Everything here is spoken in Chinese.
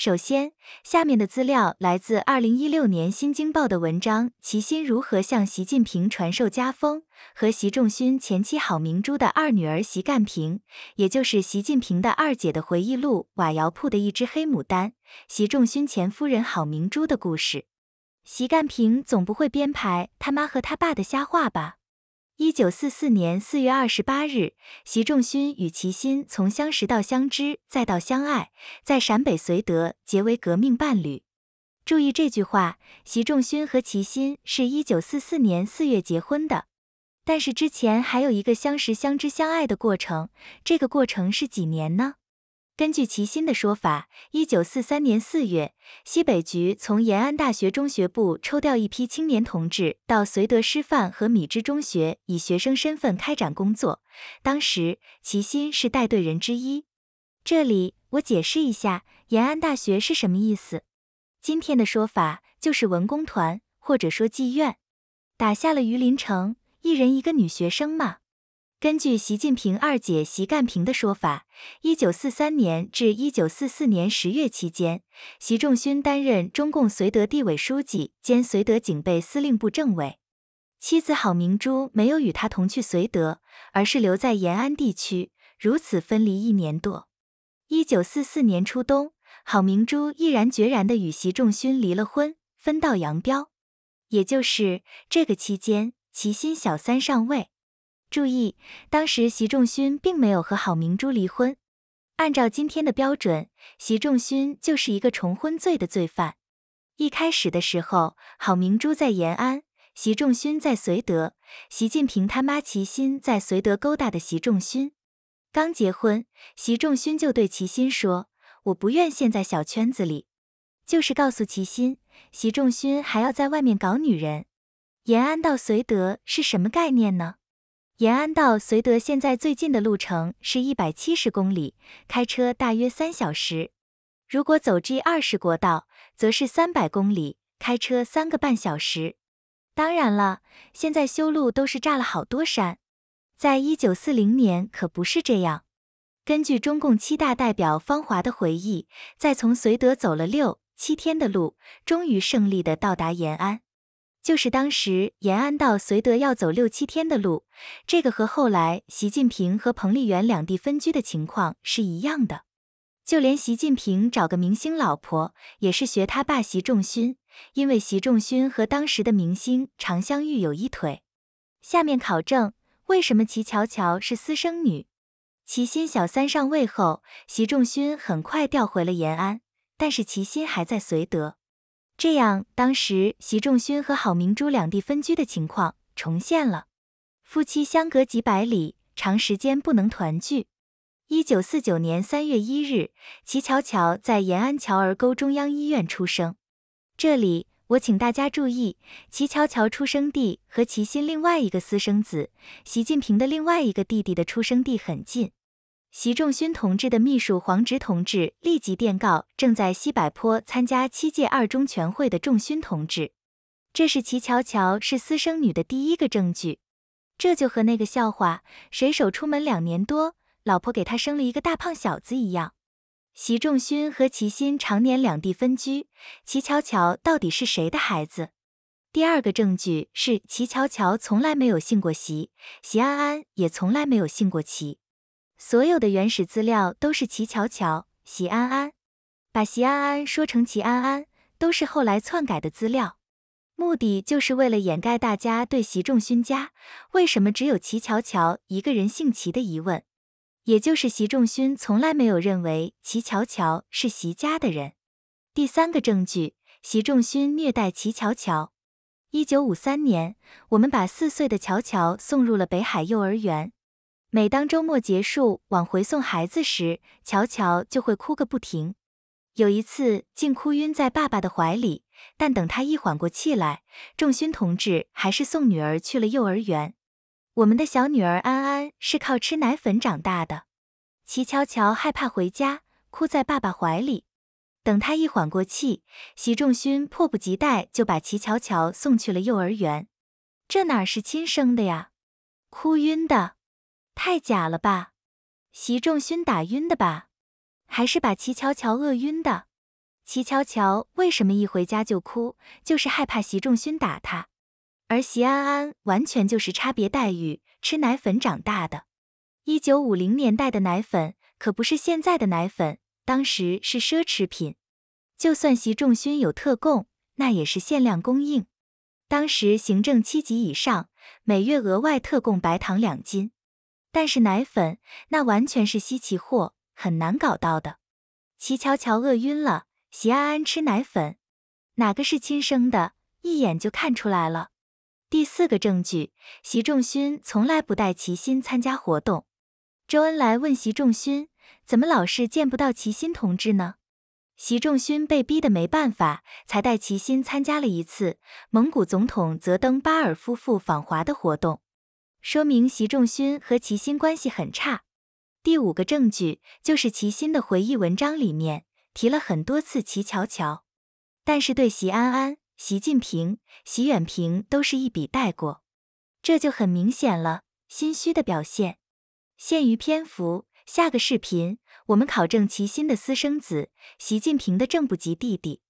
首先，下面的资料来自二零一六年《新京报》的文章《齐心如何向习近平传授家风》和习仲勋前妻郝明珠的二女儿习干平，也就是习近平的二姐的回忆录《瓦窑铺的一只黑牡丹》，习仲勋前夫人郝明珠的故事。习干平总不会编排他妈和他爸的瞎话吧？一九四四年四月二十八日，习仲勋与齐心从相识到相知，再到相爱，在陕北绥德结为革命伴侣。注意这句话，习仲勋和齐心是一九四四年四月结婚的，但是之前还有一个相识、相知、相爱的过程，这个过程是几年呢？根据齐心的说法，一九四三年四月，西北局从延安大学中学部抽调一批青年同志到绥德师范和米脂中学，以学生身份开展工作。当时，齐心是带队人之一。这里我解释一下，延安大学是什么意思？今天的说法就是文工团，或者说妓院。打下了榆林城，一人一个女学生嘛。根据习近平二姐习干平的说法，一九四三年至一九四四年十月期间，习仲勋担任中共绥德地委书记兼绥德警备司令部政委。妻子郝明珠没有与他同去绥德，而是留在延安地区，如此分离一年多。一九四四年初冬，郝明珠毅然决然地与习仲勋离了婚，分道扬镳。也就是这个期间，齐心小三上位。注意，当时习仲勋并没有和郝明珠离婚。按照今天的标准，习仲勋就是一个重婚罪的罪犯。一开始的时候，郝明珠在延安，习仲勋在绥德，习近平他妈齐心在绥德勾搭的习仲勋。刚结婚，习仲勋就对齐心说：“我不愿陷在小圈子里。”就是告诉齐心，习仲勋还要在外面搞女人。延安到绥德是什么概念呢？延安到绥德现在最近的路程是一百七十公里，开车大约三小时。如果走 G 二十国道，则是三百公里，开车三个半小时。当然了，现在修路都是炸了好多山，在一九四零年可不是这样。根据中共七大代表方华的回忆，在从绥德走了六七天的路，终于胜利的到达延安。就是当时延安到绥德要走六七天的路，这个和后来习近平和彭丽媛两地分居的情况是一样的。就连习近平找个明星老婆，也是学他爸习仲勋，因为习仲勋和当时的明星常香玉有一腿。下面考证为什么齐乔乔是私生女。齐心小三上位后，习仲勋很快调回了延安，但是齐心还在绥德。这样，当时习仲勋和郝明珠两地分居的情况重现了，夫妻相隔几百里，长时间不能团聚。一九四九年三月一日，齐乔乔在延安桥儿沟中央医院出生。这里我请大家注意，齐乔乔出生地和齐心另外一个私生子习近平的另外一个弟弟的出生地很近。习仲勋同志的秘书黄直同志立即电告正在西柏坡参加七届二中全会的仲勋同志，这是齐乔乔是私生女的第一个证据。这就和那个笑话“水手出门两年多，老婆给他生了一个大胖小子”一样。习仲勋和齐心常年两地分居，齐乔乔到底是谁的孩子？第二个证据是齐乔乔从来没有信过习，习安安也从来没有信过齐。所有的原始资料都是齐乔乔、席安安，把席安安说成齐安安，都是后来篡改的资料，目的就是为了掩盖大家对习仲勋家为什么只有齐乔乔一个人姓齐的疑问，也就是习仲勋从来没有认为齐乔乔是习家的人。第三个证据，习仲勋虐待齐乔乔。一九五三年，我们把四岁的乔乔送入了北海幼儿园。每当周末结束往回送孩子时，乔乔就会哭个不停。有一次竟哭晕在爸爸的怀里，但等他一缓过气来，仲勋同志还是送女儿去了幼儿园。我们的小女儿安安是靠吃奶粉长大的。齐乔乔害怕回家，哭在爸爸怀里。等他一缓过气，习仲勋迫不及待就把齐乔乔送去了幼儿园。这哪是亲生的呀？哭晕的。太假了吧！习仲勋打晕的吧？还是把齐乔乔饿晕的？齐乔乔为什么一回家就哭？就是害怕习仲勋打他。而习安安完全就是差别待遇，吃奶粉长大的。一九五零年代的奶粉可不是现在的奶粉，当时是奢侈品。就算习仲勋有特供，那也是限量供应。当时行政七级以上，每月额外特供白糖两斤。但是奶粉那完全是稀奇货，很难搞到的。齐乔乔饿晕了。习安安吃奶粉，哪个是亲生的？一眼就看出来了。第四个证据，习仲勋从来不带齐心参加活动。周恩来问习仲勋，怎么老是见不到齐心同志呢？习仲勋被逼得没办法，才带齐心参加了一次蒙古总统泽登巴尔夫妇访华的活动，说明习仲勋和齐心关系很差。第五个证据就是齐心的回忆文章里面。提了很多次齐乔乔，但是对习安安、习近平、习远平都是一笔带过，这就很明显了，心虚的表现。限于篇幅，下个视频我们考证齐心的私生子，习近平的正部级弟弟。